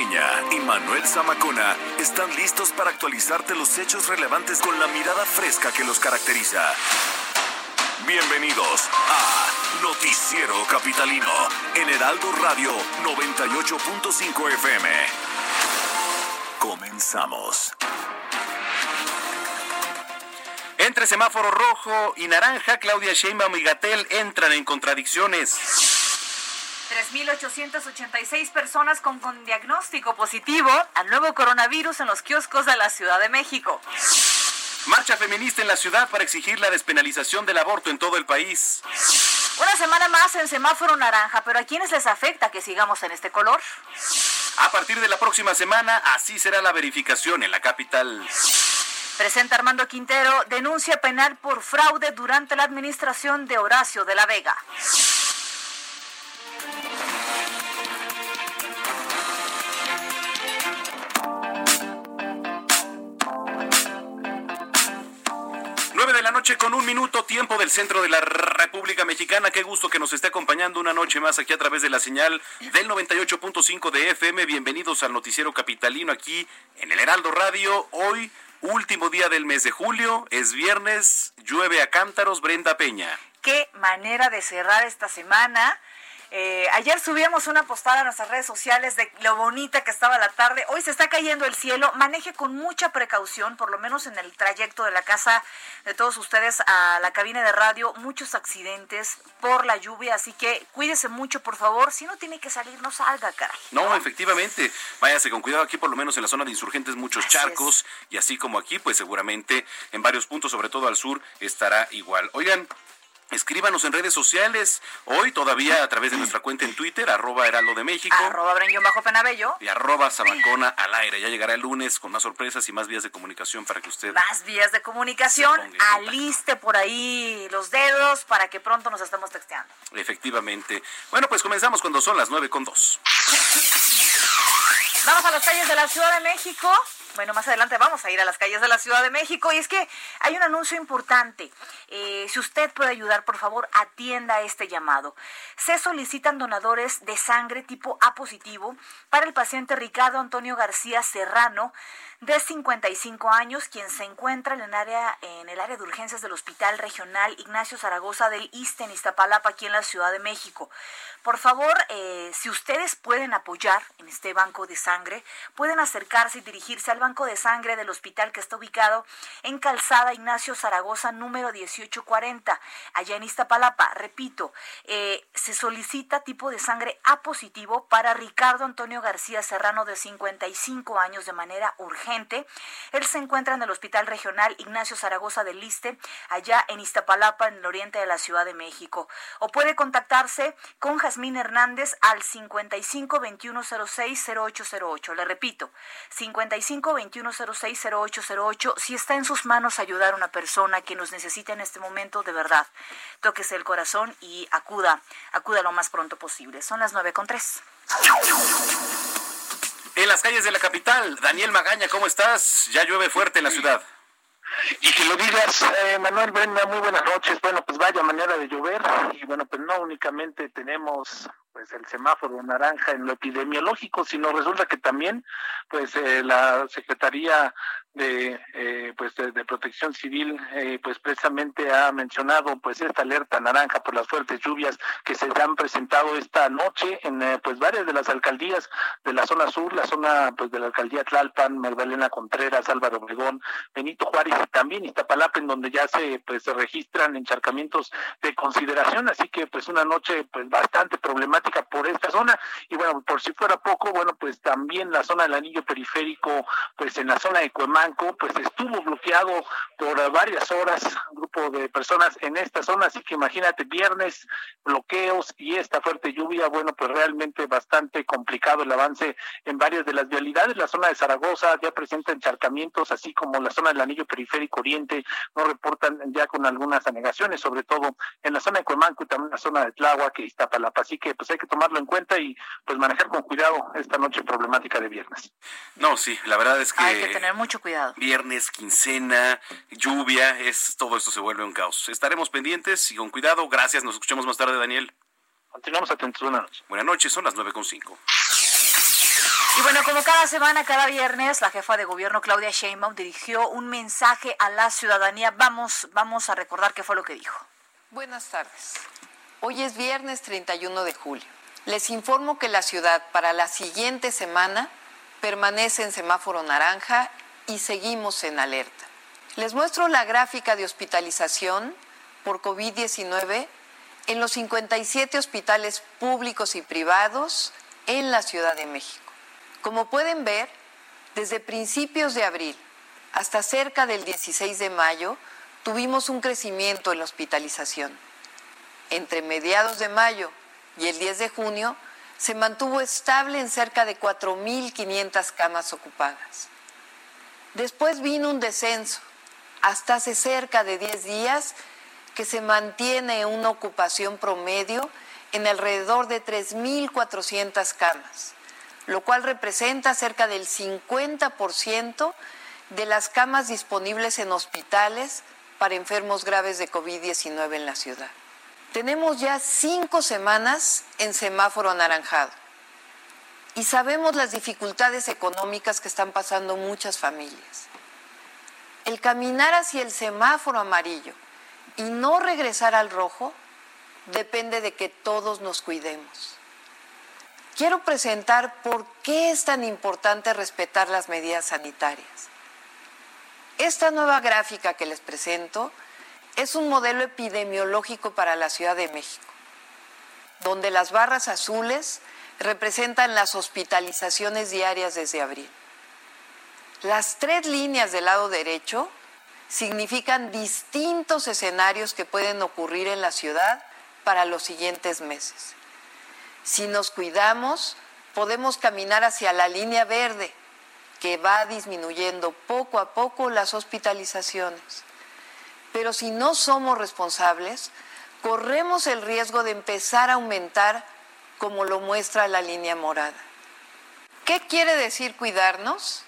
Y Manuel Zamacona están listos para actualizarte los hechos relevantes con la mirada fresca que los caracteriza. Bienvenidos a Noticiero Capitalino en Heraldo Radio 98.5 FM. Comenzamos. Entre semáforo rojo y naranja, Claudia Sheinbaum y Gatel entran en contradicciones. 3.886 personas con, con diagnóstico positivo al nuevo coronavirus en los kioscos de la Ciudad de México. Marcha feminista en la ciudad para exigir la despenalización del aborto en todo el país. Una semana más en semáforo naranja, pero ¿a quiénes les afecta que sigamos en este color? A partir de la próxima semana, así será la verificación en la capital. Presenta Armando Quintero denuncia penal por fraude durante la administración de Horacio de la Vega. Con un minuto, tiempo del centro de la República Mexicana. Qué gusto que nos esté acompañando una noche más aquí a través de la señal del 98.5 de FM. Bienvenidos al Noticiero Capitalino aquí en el Heraldo Radio. Hoy, último día del mes de julio, es viernes, llueve a cántaros, Brenda Peña. Qué manera de cerrar esta semana. Eh, ayer subíamos una postada a nuestras redes sociales de lo bonita que estaba la tarde. Hoy se está cayendo el cielo. Maneje con mucha precaución, por lo menos en el trayecto de la casa de todos ustedes a la cabina de radio. Muchos accidentes por la lluvia, así que cuídese mucho, por favor. Si no tiene que salir, no salga, caray. No, efectivamente. Váyase con cuidado aquí, por lo menos en la zona de insurgentes, muchos Así charcos. Y así como aquí, pues seguramente en varios puntos, sobre todo al sur, estará igual. Oigan. Escríbanos en redes sociales, hoy todavía a través de nuestra cuenta en Twitter, arroba Heraldo de México. Arroba bajo Penabello. y arroba Zamacona al aire. Ya llegará el lunes con más sorpresas y más vías de comunicación para que usted... Más vías de comunicación. Aliste por ahí los dedos para que pronto nos estemos texteando. Efectivamente. Bueno, pues comenzamos cuando son las nueve con dos. Vamos a las calles de la Ciudad de México. Bueno, más adelante vamos a ir a las calles de la Ciudad de México. Y es que hay un anuncio importante. Eh, si usted puede ayudar, por favor, atienda este llamado. Se solicitan donadores de sangre tipo A positivo para el paciente Ricardo Antonio García Serrano, de 55 años, quien se encuentra en el área, en el área de urgencias del Hospital Regional Ignacio Zaragoza del Iste en Iztapalapa, aquí en la Ciudad de México. Por favor, eh, si ustedes pueden apoyar en este banco de sangre, pueden acercarse y dirigirse al banco de sangre del hospital que está ubicado en Calzada Ignacio Zaragoza número 1840, allá en Iztapalapa. Repito, eh, se solicita tipo de sangre A positivo para Ricardo Antonio García Serrano de 55 años de manera urgente. Él se encuentra en el Hospital Regional Ignacio Zaragoza del Liste, allá en Iztapalapa, en el oriente de la Ciudad de México. O puede contactarse con Jazmín Hernández al 55 21 06 0808. Le repito, 55 21 06 0808. Si está en sus manos ayudar a una persona que nos necesita en este momento, de verdad, tóquese el corazón y acuda, acuda lo más pronto posible. Son las 9 con 3. En las calles de la capital, Daniel Magaña, ¿cómo estás? Ya llueve fuerte en la ciudad. Y que lo digas, eh, Manuel Brenda, muy buenas noches. Bueno, pues vaya manera de llover y bueno, pues no únicamente tenemos pues el semáforo naranja en lo epidemiológico, sino resulta que también pues eh, la Secretaría de eh, pues de, Protección Civil eh, pues precisamente ha mencionado pues esta alerta naranja por las fuertes lluvias que se han presentado esta noche en pues varias de las alcaldías de la zona sur, la zona pues de la alcaldía Tlalpan, Magdalena Contreras, Álvaro Obregón, Benito Juárez y también Iztapalapa, en donde ya se pues se registran encharcamientos de consideración, así que pues una noche pues bastante problemática por esta zona. Y bueno, por si fuera poco, bueno, pues también la zona del anillo periférico, pues en la zona de Cuemanco, pues estuvo bloqueado por varias horas, un grupo de personas en esta zona, así que imagínate viernes bloqueos y esta fuerte lluvia, bueno, pues realmente bastante complicado el avance en varias de las vialidades, la zona de Zaragoza ya presenta encharcamientos, así como la zona del anillo periférico oriente no reportan ya con algunas anegaciones, sobre todo en la zona de Cuemanco y también en la zona de Tláhuac y Iztapalapa. Así que pues hay que tomarlo en cuenta y pues manejar con cuidado esta noche problemática de viernes. No, sí, la verdad es que... Hay que tener mucho cuidado. Viernes, quincena, lluvia, es todo esto se vuelve un caos. Estaremos pendientes y con cuidado. Gracias, nos escuchamos más tarde, Daniel. Continuamos atentos. Buenas noches. Buenas noches, son las nueve con cinco. Y bueno, como cada semana, cada viernes, la jefa de gobierno Claudia Sheinbaum dirigió un mensaje a la ciudadanía. Vamos, vamos a recordar qué fue lo que dijo. Buenas tardes. Hoy es viernes 31 de julio. Les informo que la ciudad para la siguiente semana permanece en semáforo naranja y seguimos en alerta. Les muestro la gráfica de hospitalización por COVID-19 en los 57 hospitales públicos y privados en la Ciudad de México. Como pueden ver, desde principios de abril hasta cerca del 16 de mayo tuvimos un crecimiento en la hospitalización. Entre mediados de mayo y el 10 de junio se mantuvo estable en cerca de 4.500 camas ocupadas. Después vino un descenso hasta hace cerca de 10 días que se mantiene una ocupación promedio en alrededor de 3.400 camas lo cual representa cerca del 50% de las camas disponibles en hospitales para enfermos graves de COVID-19 en la ciudad. Tenemos ya cinco semanas en semáforo anaranjado y sabemos las dificultades económicas que están pasando muchas familias. El caminar hacia el semáforo amarillo y no regresar al rojo depende de que todos nos cuidemos quiero presentar por qué es tan importante respetar las medidas sanitarias. Esta nueva gráfica que les presento es un modelo epidemiológico para la Ciudad de México, donde las barras azules representan las hospitalizaciones diarias desde abril. Las tres líneas del lado derecho significan distintos escenarios que pueden ocurrir en la ciudad para los siguientes meses. Si nos cuidamos, podemos caminar hacia la línea verde, que va disminuyendo poco a poco las hospitalizaciones. Pero si no somos responsables, corremos el riesgo de empezar a aumentar como lo muestra la línea morada. ¿Qué quiere decir cuidarnos?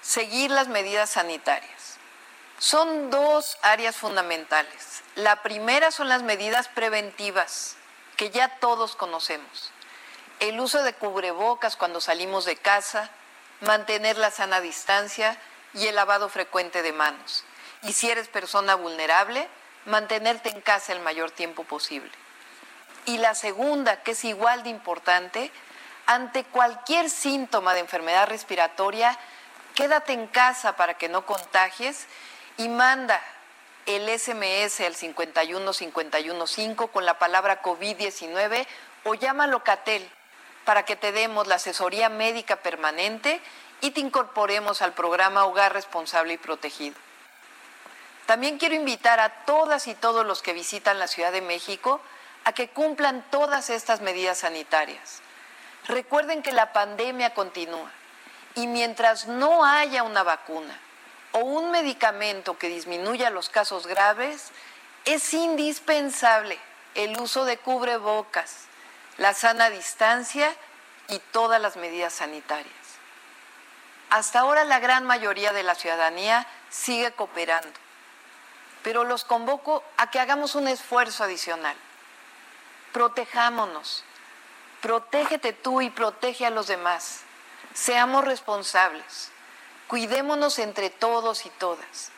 Seguir las medidas sanitarias. Son dos áreas fundamentales. La primera son las medidas preventivas, que ya todos conocemos el uso de cubrebocas cuando salimos de casa, mantener la sana distancia y el lavado frecuente de manos. Y si eres persona vulnerable, mantenerte en casa el mayor tiempo posible. Y la segunda, que es igual de importante, ante cualquier síntoma de enfermedad respiratoria, quédate en casa para que no contagies y manda el SMS al 51515 con la palabra COVID-19 o llama a Locatel para que te demos la asesoría médica permanente y te incorporemos al programa Hogar Responsable y Protegido. También quiero invitar a todas y todos los que visitan la Ciudad de México a que cumplan todas estas medidas sanitarias. Recuerden que la pandemia continúa y mientras no haya una vacuna o un medicamento que disminuya los casos graves, es indispensable el uso de cubrebocas, la sana distancia y todas las medidas sanitarias. Hasta ahora la gran mayoría de la ciudadanía sigue cooperando, pero los convoco a que hagamos un esfuerzo adicional. Protejámonos, protégete tú y protege a los demás. Seamos responsables, cuidémonos entre todos y todas.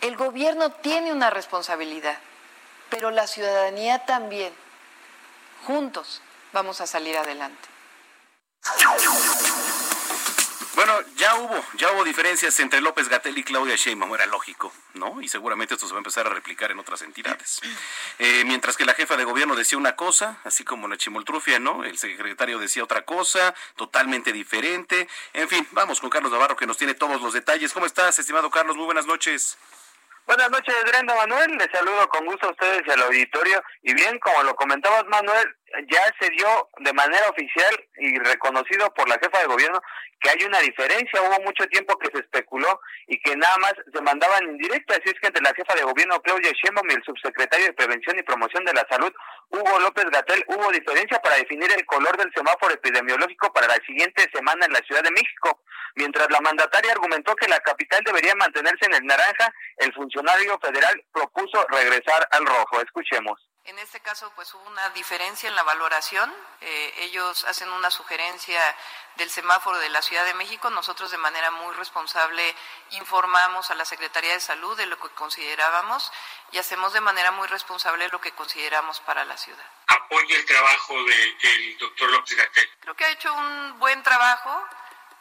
El gobierno tiene una responsabilidad, pero la ciudadanía también. Juntos vamos a salir adelante. Bueno, ya hubo, ya hubo diferencias entre López Gatel y Claudia Sheinbaum, era lógico, ¿no? Y seguramente esto se va a empezar a replicar en otras entidades. Eh, mientras que la jefa de gobierno decía una cosa, así como Nachimoltrufia, ¿no? El secretario decía otra cosa, totalmente diferente. En fin, vamos con Carlos Navarro que nos tiene todos los detalles. ¿Cómo estás, estimado Carlos? Muy buenas noches. Buenas noches, Brenda Manuel. Les saludo con gusto a ustedes y al auditorio. Y bien, como lo comentabas, Manuel, ya se dio de manera oficial y reconocido por la jefa de gobierno que hay una diferencia. Hubo mucho tiempo que se especuló y que nada más se mandaban en directo. Así es que entre la jefa de gobierno Claudia Sheinbaum y el subsecretario de Prevención y Promoción de la Salud, Hugo López Gatel, hubo diferencia para definir el color del semáforo epidemiológico para la siguiente semana en la Ciudad de México. Mientras la mandataria argumentó que la capital debería mantenerse en el naranja, el funcionario federal propuso regresar al rojo. Escuchemos. En este caso, pues hubo una diferencia en la valoración. Eh, ellos hacen una sugerencia del semáforo de la Ciudad de México. Nosotros, de manera muy responsable, informamos a la Secretaría de Salud de lo que considerábamos y hacemos de manera muy responsable lo que consideramos para la ciudad. ¿Apoya el trabajo del doctor López Gatel? Creo que ha hecho un buen trabajo.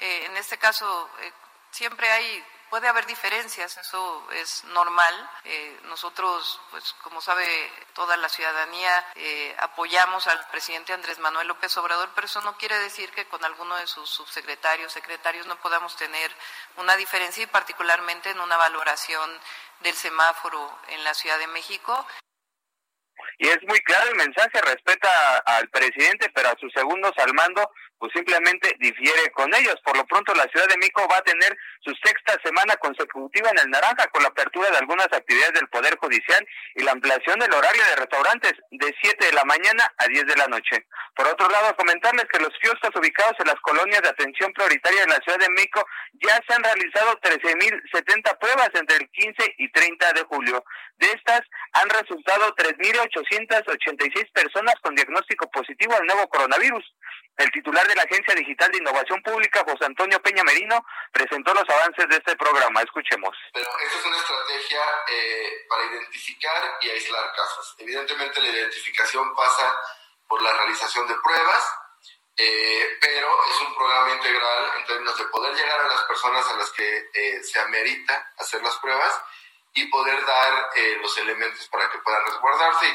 Eh, en este caso, eh, siempre hay Puede haber diferencias, eso es normal. Eh, nosotros, pues como sabe toda la ciudadanía, eh, apoyamos al presidente Andrés Manuel López Obrador, pero eso no quiere decir que con alguno de sus subsecretarios, secretarios no podamos tener una diferencia y particularmente en una valoración del semáforo en la Ciudad de México. Y es muy claro el mensaje, respeta al presidente, pero a sus segundos al mando pues simplemente difiere con ellos. Por lo pronto la Ciudad de México va a tener su sexta semana consecutiva en el naranja con la apertura de algunas actividades del Poder Judicial y la ampliación del horario de restaurantes de 7 de la mañana a 10 de la noche. Por otro lado, comentarles que los kioscos ubicados en las colonias de atención prioritaria de la Ciudad de México ya se han realizado 13.070 pruebas entre el 15 y 30 de julio. De estas han resultado 3.886 personas con diagnóstico positivo al nuevo coronavirus. El titular de la Agencia Digital de Innovación Pública, José Antonio Peña Merino, presentó los avances de este programa. Escuchemos. Pero esta es una estrategia eh, para identificar y aislar casos. Evidentemente la identificación pasa por la realización de pruebas, eh, pero es un programa integral en términos de poder llegar a las personas a las que eh, se amerita hacer las pruebas y poder dar los elementos para que puedan resguardarse.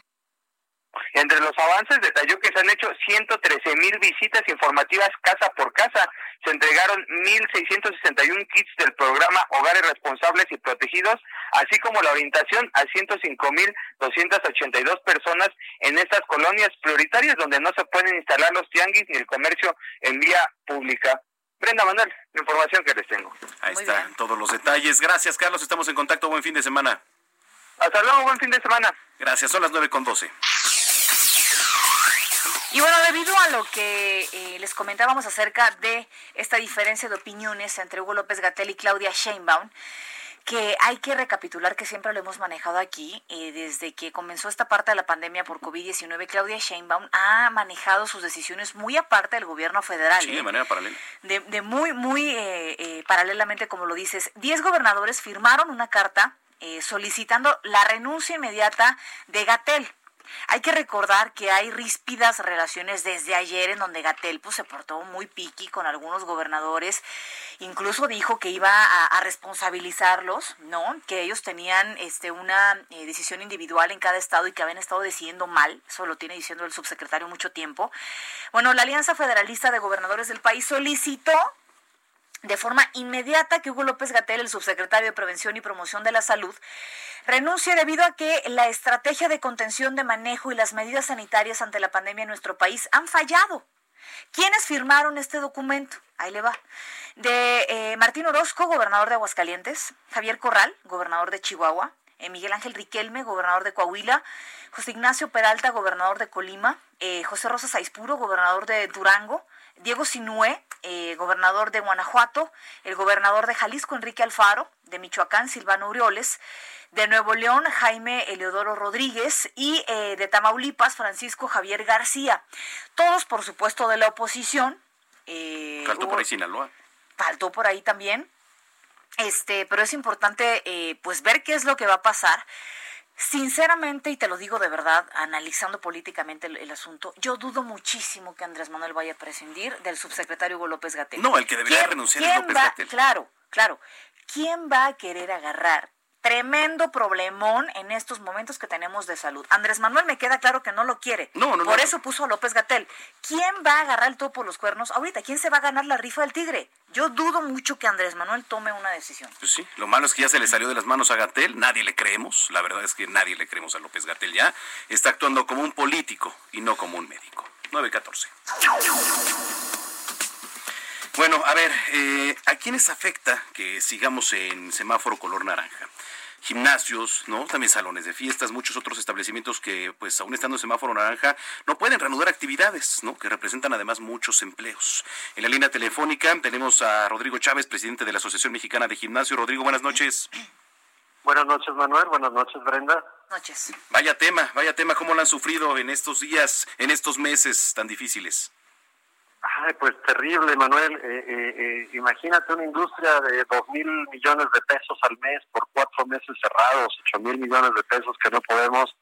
Entre los avances detalló que se han hecho 113 mil visitas informativas casa por casa. Se entregaron 1.661 kits del programa Hogares Responsables y Protegidos, así como la orientación a 105.282 personas en estas colonias prioritarias donde no se pueden instalar los tianguis ni el comercio en vía pública. Brenda Manuel, la información que les tengo. Ahí están todos los detalles. Gracias, Carlos. Estamos en contacto. Buen fin de semana. Hasta luego, buen fin de semana. Gracias, son las 9 con 12. Y bueno, debido a lo que eh, les comentábamos acerca de esta diferencia de opiniones entre Hugo López Gatel y Claudia Sheinbaum, que hay que recapitular que siempre lo hemos manejado aquí, eh, desde que comenzó esta parte de la pandemia por COVID-19, Claudia Sheinbaum ha manejado sus decisiones muy aparte del gobierno federal. Sí, de ¿eh? manera paralela. De, muy, muy paralelamente, como lo dices. Diez gobernadores firmaron una carta solicitando la renuncia inmediata de Gatel. Hay que recordar que hay ríspidas relaciones desde ayer en donde Gatel se portó muy piqui con algunos gobernadores, incluso dijo que iba a, responsabilizarlos, ¿no? Que ellos tenían este una eh, decisión individual en cada estado y que habían estado decidiendo mal, eso lo tiene diciendo el subsecretario mucho tiempo. Bueno, la Alianza Federalista de Gobernadores del país solicitó de forma inmediata que Hugo López Gatel, el subsecretario de Prevención y Promoción de la Salud, renuncie debido a que la estrategia de contención de manejo y las medidas sanitarias ante la pandemia en nuestro país han fallado. ¿Quiénes firmaron este documento? Ahí le va. De eh, Martín Orozco, gobernador de Aguascalientes, Javier Corral, gobernador de Chihuahua, eh, Miguel Ángel Riquelme, gobernador de Coahuila, José Ignacio Peralta, gobernador de Colima, eh, José Rosa Saispuro, gobernador de Durango, Diego Sinue, eh, gobernador de Guanajuato, el gobernador de Jalisco, Enrique Alfaro, de Michoacán, Silvano Urioles, de Nuevo León, Jaime Eleodoro Rodríguez y eh, de Tamaulipas, Francisco Javier García. Todos, por supuesto, de la oposición. Eh, faltó por ahí Sinaloa. Faltó por ahí también. Este, pero es importante pues ver qué es lo que va a pasar Sinceramente, y te lo digo de verdad, analizando políticamente el, asunto, yo dudo muchísimo que Andrés Manuel vaya a prescindir del subsecretario Hugo López Gatel. No, el que debería renunciar es López Gatel. Claro, claro. ¿Quién va a querer agarrar tremendo problemón en estos momentos que tenemos de salud. Andrés Manuel me queda claro que no lo quiere. No, no, por eso puso a López Gatel. ¿Quién va a agarrar el topo por los cuernos ahorita? ¿Quién se va a ganar la rifa del tigre? Yo dudo mucho que Andrés Manuel tome una decisión. Pues sí, lo malo es que ya se le salió de las manos a Gatel, nadie le creemos, la verdad es que nadie le creemos a López Gatel ya. Está actuando como un político y no como un médico. 914. Bueno, a ver, eh, ¿a quiénes afecta que sigamos en semáforo color naranja? gimnasios, ¿no? También salones de fiestas, muchos otros establecimientos que, pues, aún estando en semáforo naranja, no pueden reanudar actividades, ¿no? Que representan además muchos empleos. En la línea telefónica tenemos a Rodrigo Chávez, presidente de la Asociación Mexicana de Gimnasio. Rodrigo, buenas noches. Buenas noches, Manuel. Buenas noches, Brenda. Noches. Vaya tema, vaya tema, ¿cómo lo han sufrido en estos días, en estos meses tan difíciles? Ay, pues terrible, Manuel. Eh, eh, eh, imagínate una industria de dos mil millones de pesos al mes por cuatro meses cerrados, ocho mil millones de pesos que no podemos,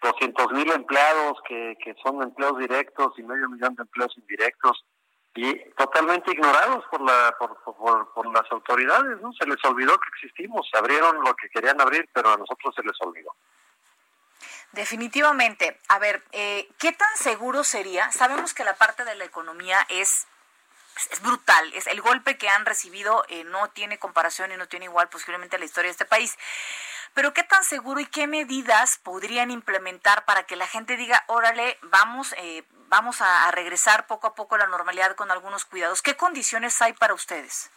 doscientos mil empleados que, que son empleos directos y medio millón de empleos indirectos y totalmente ignorados por la por, por, por las autoridades, ¿no? Se les olvidó que existimos, abrieron lo que querían abrir, pero a nosotros se les olvidó. Definitivamente. A ver, eh, ¿qué tan seguro sería? Sabemos que la parte de la economía es brutal. Es el golpe que han recibido eh, no tiene comparación y no tiene igual posiblemente la historia de este país. Pero qué tan seguro y qué medidas podrían implementar para que la gente diga, órale, vamos, eh, vamos a, a, regresar poco a poco a la normalidad con algunos cuidados. ¿Qué condiciones hay para ustedes?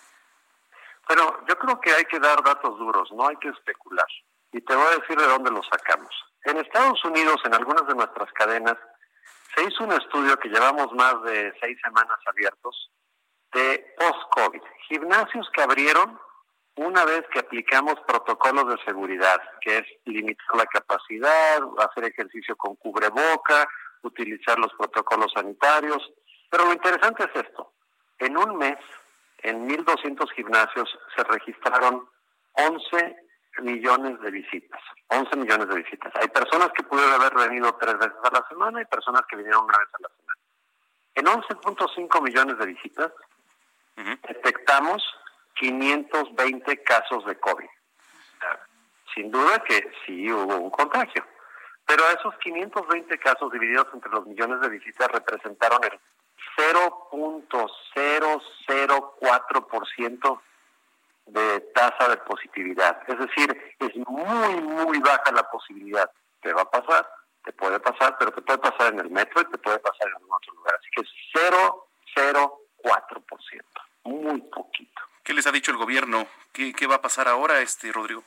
Bueno, yo creo que hay que dar datos duros, no hay que especular. Y te voy a decir de dónde los sacamos. En Estados Unidos, en algunas de nuestras cadenas, se hizo un estudio que llevamos más de seis semanas abiertos de post-COVID. Gimnasios que abrieron una vez que aplicamos protocolos de seguridad, que es limitar la capacidad, hacer ejercicio con cubreboca, utilizar los protocolos sanitarios. Pero lo interesante es esto. En un mes, en 1.200 gimnasios se registraron 11 millones de visitas. 11 millones de visitas. Hay personas que pudieron haber venido tres veces a la semana y personas que vinieron una vez a la semana. En 11.5 millones de visitas detectamos 520 casos de COVID. Sin duda que sí hubo un contagio. Pero esos 520 casos divididos entre los millones de visitas representaron el 0.004% de tasa de positividad. Es decir, es muy, muy baja la posibilidad. Te va a pasar, te puede pasar, pero te puede pasar en el metro y te puede pasar en otro lugar. Así que es 0,04%, muy poquito. ¿Qué les ha dicho el gobierno? ¿Qué, qué va a pasar ahora, este Rodrigo?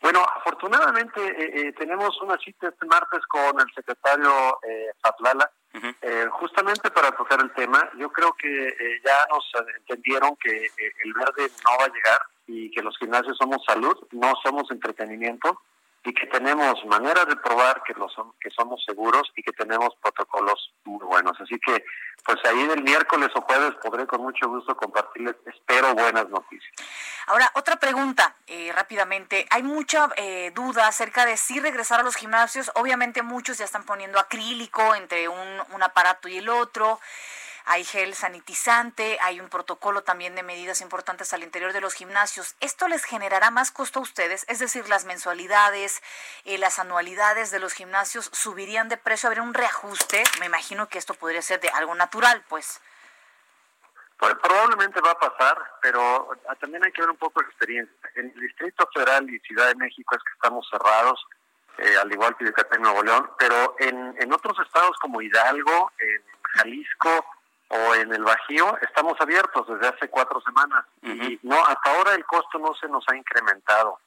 Bueno, afortunadamente eh, eh, tenemos una cita este martes con el secretario eh, Fatlala, eh, justamente para tocar el tema. Yo creo que eh, ya nos entendieron que el verde no va a llegar y que los gimnasios somos salud, no somos entretenimiento y que tenemos maneras de probar que, lo son, que somos seguros y que tenemos protocolos muy buenos. Así que, pues ahí del miércoles o jueves podré con mucho gusto compartirles, espero, buenas noticias. Ahora, otra pregunta eh, rápidamente. Hay mucha eh, duda acerca de si regresar a los gimnasios. Obviamente muchos ya están poniendo acrílico entre un, un aparato y el otro hay gel sanitizante, hay un protocolo también de medidas importantes al interior de los gimnasios. ¿Esto les generará más costo a ustedes? Es decir, las mensualidades, eh, las anualidades de los gimnasios subirían de precio, habría un reajuste. Me imagino que esto podría ser de algo natural, pues. Pues probablemente va a pasar, pero ah, también hay que ver un poco de experiencia. En el Distrito Federal y Ciudad de México es que estamos cerrados, eh, al igual que Yucatán y Nuevo León, pero en, en otros estados como Hidalgo, en Jalisco, o en el Bajío estamos abiertos desde hace cuatro semanas y no hasta ahora el costo no se nos ha incrementado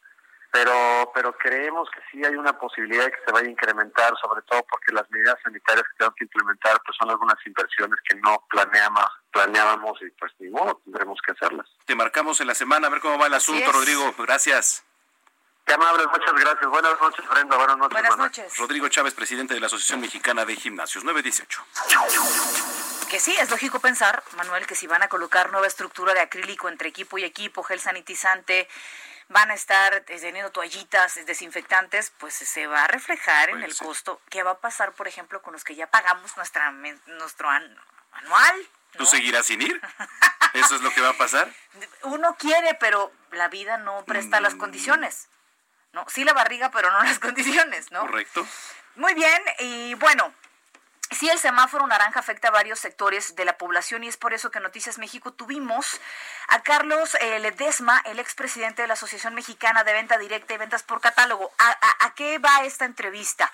pero pero creemos que sí hay una posibilidad de que se vaya a incrementar sobre todo porque las medidas sanitarias que tenemos que implementar pues son algunas inversiones que no planeamos planeábamos y pues ni modo tendremos que hacerlas te marcamos en la semana a ver cómo va el asunto Rodrigo gracias Qué amables, muchas gracias. Buenas noches, Brenda. Buenas noches. Buenas noches. Rodrigo Chávez, presidente de la Asociación Mexicana de Gimnasios, 918 que sí, es lógico pensar, Manuel, que si van a colocar nueva estructura de acrílico entre equipo y equipo, gel sanitizante, van a estar teniendo toallitas desinfectantes, pues se va a reflejar en el costo. ¿Qué va a pasar, por ejemplo, con los que ya pagamos nuestra nuestro anual? ¿Tú seguirás sin ir? ¿Eso es lo que va a pasar? Uno quiere, pero la vida no presta las mm. condiciones. ¿no? Sí la barriga, pero no las condiciones, ¿no? Correcto. Muy bien, y bueno, Sí, el semáforo naranja afecta a varios sectores de la población y es por eso que Noticias México tuvimos a Carlos eh, Ledesma, el expresidente de la Asociación Mexicana de Venta Directa y Ventas por Catálogo. a qué va esta entrevista?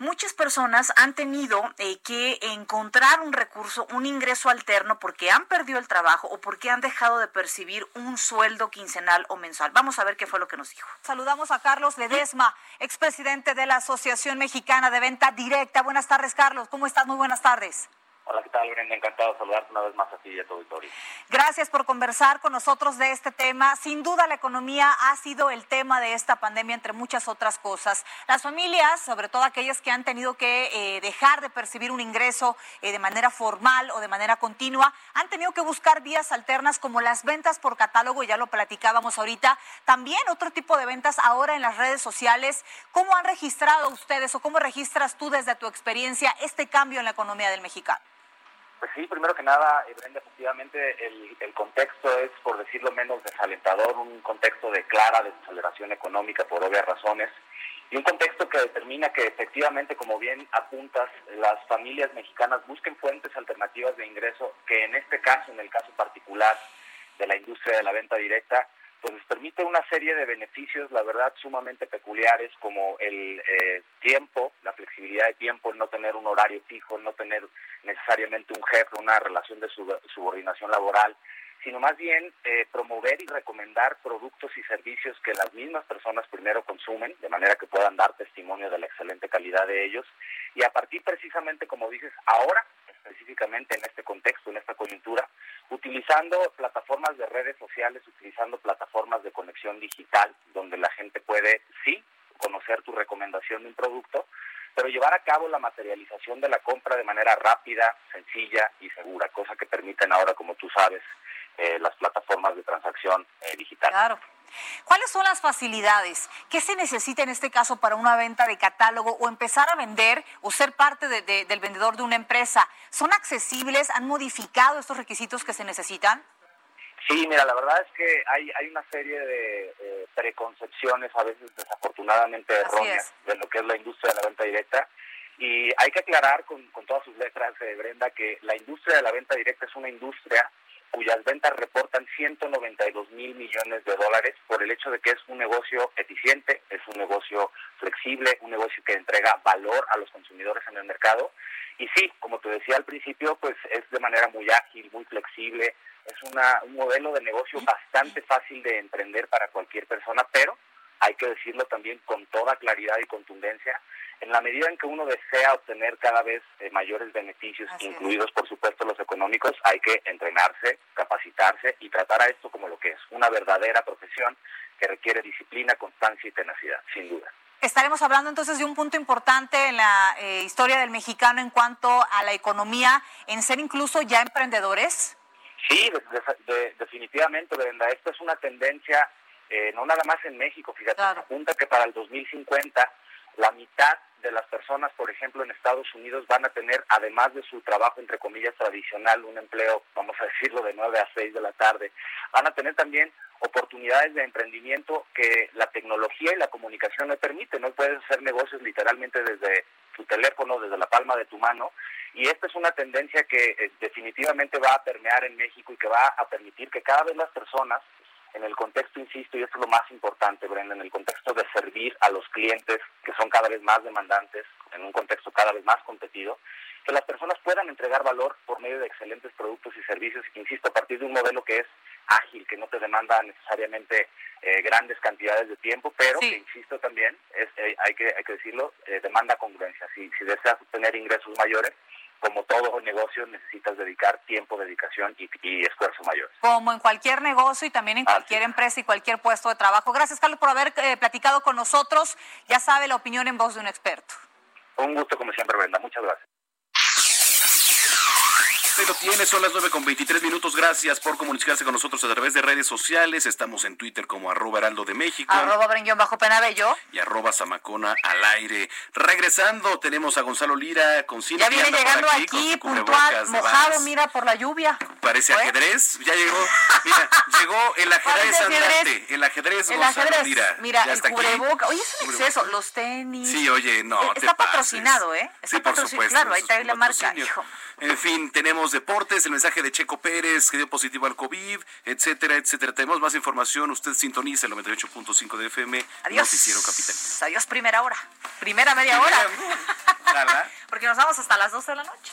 Muchas personas han tenido eh, que encontrar un recurso, un ingreso alterno porque han perdido el trabajo o porque han dejado de percibir un sueldo quincenal o mensual. Vamos a ver qué fue lo que nos dijo. Saludamos a Carlos Ledesma, expresidente de la Asociación Mexicana de Venta Directa. Buenas tardes, Carlos. ¿Cómo estás? Muy buenas tardes. Hola, ¿qué tal, Brenda? Encantado de saludarte una vez más a ti y a tu auditorio. Gracias por conversar con nosotros de este tema. Sin duda, la economía ha sido el tema de esta pandemia, entre muchas otras cosas. Las familias, sobre todo aquellas que han tenido que eh, dejar de percibir un ingreso eh, de manera formal o de manera continua, han tenido que buscar vías alternas como las ventas por catálogo, ya lo platicábamos ahorita. También otro tipo de ventas ahora en las redes sociales. ¿Cómo han registrado ustedes o cómo registras tú desde tu experiencia este cambio en la economía del mexicano? Pues sí, primero que nada, Brenda, efectivamente el, el, contexto es, por decirlo menos, desalentador, un contexto de clara desaceleración económica por obvias razones, y un contexto que determina que efectivamente, como bien apuntas, las familias mexicanas busquen fuentes alternativas de ingreso, que en este caso, en el caso particular de la industria de la venta directa, pues les permite una serie de beneficios, la verdad, sumamente peculiares, como el eh, tiempo, la flexibilidad de tiempo, no tener un horario fijo, no tener necesariamente un jefe, una relación de subordinación laboral, sino más bien eh, promover y recomendar productos y servicios que las mismas personas primero consumen, de manera que puedan dar testimonio de la excelente calidad de ellos, y a partir precisamente, como dices, ahora, específicamente en este contexto, en esta coyuntura, utilizando plataformas de redes sociales, utilizando plataformas de conexión digital, donde la gente puede, sí, conocer tu recomendación de un producto, pero llevar a cabo la materialización de la compra de manera rápida, sencilla y segura, cosa que permiten ahora, como tú sabes, eh, las plataformas de transacción eh, digital. Claro. ¿Cuáles son las facilidades? ¿Qué se necesita en este caso para una venta de catálogo o empezar a vender o ser parte del vendedor de una empresa? ¿Son accesibles? ¿Han modificado estos requisitos que se necesitan? Sí, mira, la verdad es que hay, hay una serie de eh, preconcepciones, a veces desafortunadamente erróneas, de lo que es la industria de la venta directa. Y hay que aclarar con, con todas sus letras, eh, Brenda, que la industria de la venta directa es una industria cuyas ventas reportan 192 mil millones de dólares por el hecho de que es un negocio eficiente, es un negocio flexible, un negocio que entrega valor a los consumidores en el mercado. Y sí, como te decía al principio, pues es de manera muy ágil, muy flexible, es una, un modelo de negocio bastante fácil de emprender para cualquier persona, pero hay que decirlo también con toda claridad y contundencia, en la medida en que uno desea obtener cada vez eh, mayores beneficios, incluidos por supuesto los económicos, hay que entrenarse, capacitarse y tratar a esto como lo que es, una verdadera profesión que requiere disciplina, constancia y tenacidad, sin duda. Estaremos hablando entonces de un punto importante en la eh, historia del mexicano en cuanto a la economía, en ser incluso ya emprendedores. Sí, definitivamente, Brenda. Esto es una tendencia, eh, no nada más en México, fíjate, apunta que para el 2050 la mitad de las personas, por ejemplo, en Estados Unidos van a tener, además de su trabajo, entre comillas, tradicional, un empleo, vamos a decirlo, de 9 a 6 de la tarde, van a tener también oportunidades de emprendimiento que la tecnología y la comunicación le permiten. No puedes hacer negocios literalmente desde tu teléfono, desde la palma de tu mano. Y esta es una tendencia que eh, definitivamente va a permear en México y que va a permitir que cada vez las personas en el contexto, insisto, y esto es lo más importante, Brenda, en el contexto de servir a los clientes que son cada vez más demandantes, en un contexto cada vez más competido, que las personas puedan entregar valor por medio de excelentes productos y servicios, insisto, a partir de un modelo que es ágil, que no te demanda necesariamente eh, grandes cantidades de tiempo, pero que, insisto también, es, eh, hay, que, hay que decirlo, eh, demanda congruencia. Si, si deseas obtener ingresos mayores, como todo negocio necesitas dedicar tiempo, dedicación y, esfuerzo mayor. Como en cualquier negocio y también en cualquier empresa y cualquier puesto de trabajo. Gracias, Carlos, por haber eh, platicado con nosotros. Ya sabe la opinión en voz de un experto. Un gusto, como siempre, Brenda. Muchas gracias. Lo tiene, son las 9 con 23 minutos. Gracias por comunicarse con nosotros a través de redes sociales. Estamos en Twitter como arroba heraldo de México. Arroba bajo penabello. Y arroba zamacona al aire. Regresando, tenemos a Gonzalo Lira con cine. Ya viene llegando aquí, puntual, mojado, mira, por la lluvia. Parece ajedrez, ya llegó. Mira, llegó el ajedrez andante. El ajedrez, el ajedrez. Lira. Mira, el cubreboca. Oye, es un exceso. Los tenis. Sí, oye, no. Eh, está patrocinado, ¿eh? Está sí, por supuesto. Claro, ahí está la marca. En fin, tenemos deportes, el mensaje de Checo Pérez que dio positivo al COVID, etcétera, etcétera. Tenemos más información. Usted sintoniza el 98.5 de FM. Adiós. Noticiero Capital. Adiós, primera hora. Primera media hora. Porque nos vamos hasta las 12 de la noche.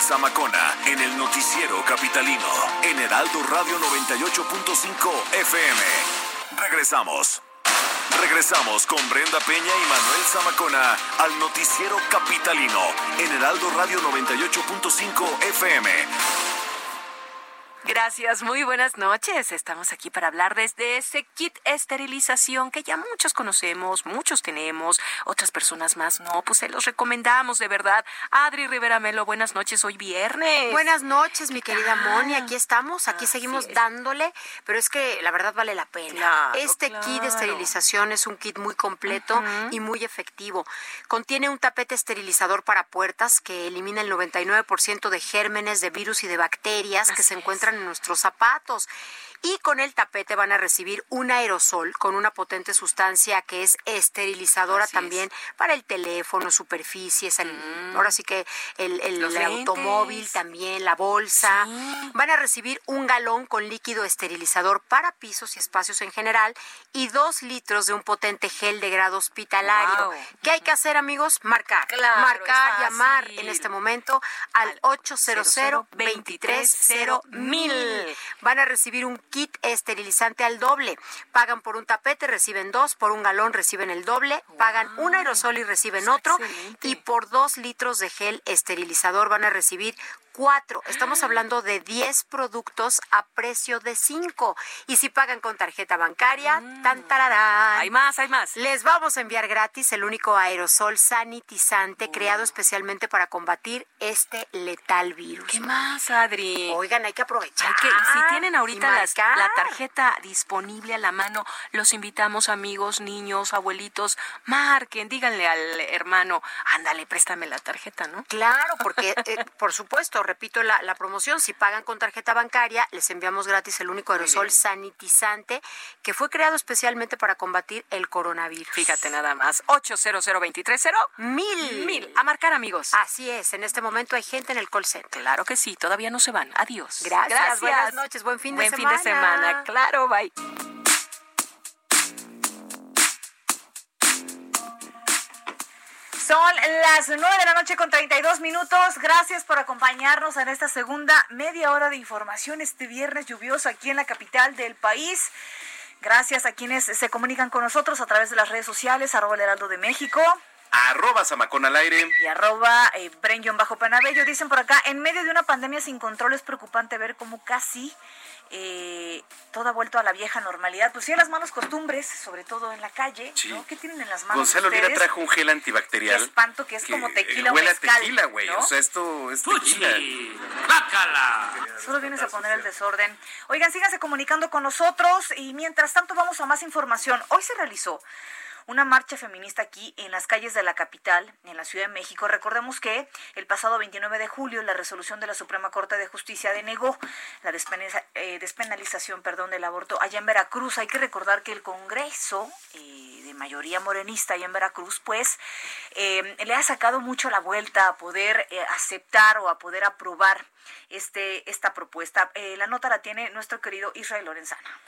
Zamacona en el noticiero capitalino en Heraldo Radio 98.5 FM. Regresamos. Regresamos con Brenda Peña y Manuel Zamacona al noticiero capitalino en Heraldo Radio 98.5 FM. Gracias, muy buenas noches. Estamos aquí para hablar desde ese kit esterilización que ya muchos conocemos, muchos tenemos, otras personas más no, pues se los recomendamos de verdad. Adri Rivera Melo, buenas noches, hoy viernes. Buenas noches, mi querida Moni, aquí estamos, aquí seguimos dándole, pero es que la verdad vale la pena. este kit de esterilización es un kit muy completo y muy efectivo. Contiene un tapete esterilizador para puertas que elimina el 99% de gérmenes, de virus y de bacterias que se encuentran nuestros zapatos y con el tapete van a recibir un aerosol con una potente sustancia que es esterilizadora también para el teléfono, superficies, mm. ahora sí que el, automóvil también, la bolsa. Van a recibir un galón con líquido esterilizador para pisos y espacios en general y dos litros de un potente gel de grado hospitalario. ¿Qué hay que hacer, amigos? Marcar. Marcar, llamar en este momento al 800 230 mil. Van a recibir un kit esterilizante al doble. Pagan por un tapete, reciben dos, por un galón reciben el doble, pagan un aerosol y reciben otro, y por dos litros de gel esterilizador van a recibir cuatro. Estamos hablando de 10 productos a precio de cinco. Y si pagan con tarjeta bancaria, mm. tan tararán. Hay más, hay más. Les vamos a enviar gratis el único aerosol sanitizante creado especialmente para combatir este letal virus. ¿Qué más, Adri? Oigan, hay que aprovechar. que, si tienen ahorita la tarjeta disponible a la mano, los invitamos, amigos, niños, abuelitos, marquen, díganle al hermano, ándale, préstame la tarjeta, ¿no? Claro, porque, eh, por supuesto, repito la, promoción, si pagan con tarjeta bancaria, les enviamos gratis el único aerosol sanitizante que fue creado especialmente para combatir el coronavirus. Fíjate nada más, 800 mil. Mil. A marcar, amigos. Así es, en este momento hay gente en el call center. Claro que sí, todavía no se van. Adiós. Gracias. Buenas noches, buen fin de semana. Buen fin de semana, claro, bye. Son las 9 de la noche con 32 minutos. Gracias por acompañarnos en esta segunda media hora de información este viernes lluvioso aquí en la capital del país. Gracias a quienes se comunican con nosotros a través de las redes sociales, arroba el heraldo de México. Arroba Samacón al aire. Y arroba eh, bajo Panabello. Dicen por acá, en medio de una pandemia sin control es preocupante ver cómo casi eh, todo ha vuelto a la vieja normalidad. Pues sí, las manos costumbres, sobre todo en la calle, ¿no? ¿Qué tienen en las manos Gonzalo Lira trajo un gel antibacterial. Qué espanto, que es como tequila huele o mezcal, a tequila, güey. O sea, esto es tequila. Solo vienes a poner el desorden. Oigan, síganse comunicando con nosotros y mientras tanto vamos a más información. Hoy se realizó una marcha feminista aquí en las calles de la capital, en la Ciudad de México. Recordemos que el pasado 29 de julio la resolución de la Suprema Corte de Justicia denegó la eh, despenalización perdón, del aborto allá en Veracruz. Hay que recordar que el Congreso eh, de mayoría morenista allá en Veracruz, pues eh, le ha sacado mucho la vuelta a poder aceptar o a poder aprobar este, esta propuesta. la nota la tiene nuestro querido Israel Lorenzana.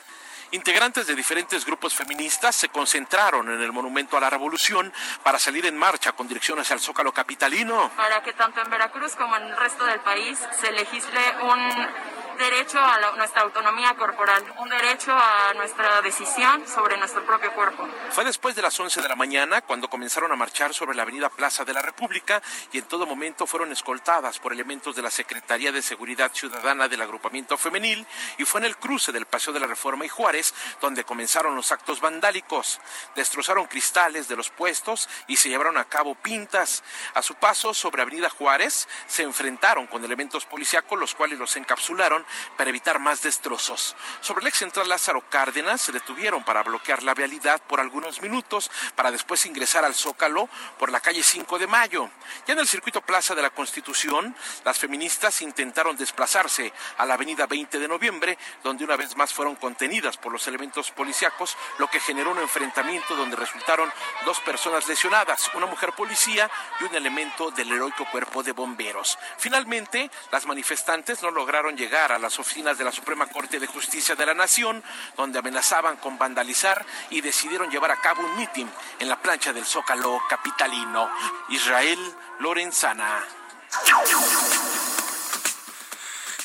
Integrantes de diferentes grupos feministas se concentraron en el Monumento a la Revolución para salir en marcha con dirección hacia el Zócalo Capitalino. Para que tanto en Veracruz como en el resto del país se legisle un derecho a nuestra autonomía corporal, un derecho a nuestra decisión sobre nuestro propio cuerpo. Fue después de las 11 de la mañana cuando comenzaron a marchar sobre la avenida Plaza de la República y en todo momento fueron escoltadas por elementos de la Secretaría de Seguridad Ciudadana del agrupamiento femenil y fue en el cruce del Paseo de la Reforma y Juárez donde comenzaron los actos vandálicos. Destrozaron cristales de los puestos y se llevaron a cabo pintas. A su paso sobre Avenida Juárez se enfrentaron con elementos policíacos los cuales los encapsularon para evitar más destrozos. Sobre el ex central Lázaro Cárdenas se detuvieron para bloquear la vialidad por algunos minutos para después ingresar al Zócalo por la calle 5 de Mayo. Ya en el circuito Plaza de la Constitución, las feministas intentaron desplazarse a la avenida 20 de noviembre, donde una vez más fueron contenidas por los elementos policíacos, lo que generó un enfrentamiento donde resultaron dos personas lesionadas, una mujer policía y un elemento del heroico cuerpo de bomberos. Finalmente, las manifestantes no lograron llegar a las oficinas de la Suprema Corte de Justicia de la Nación, donde amenazaban con vandalizar y decidieron llevar a cabo un mitin en la plancha del Zócalo capitalino. Israel Lorenzana.